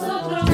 sobrou.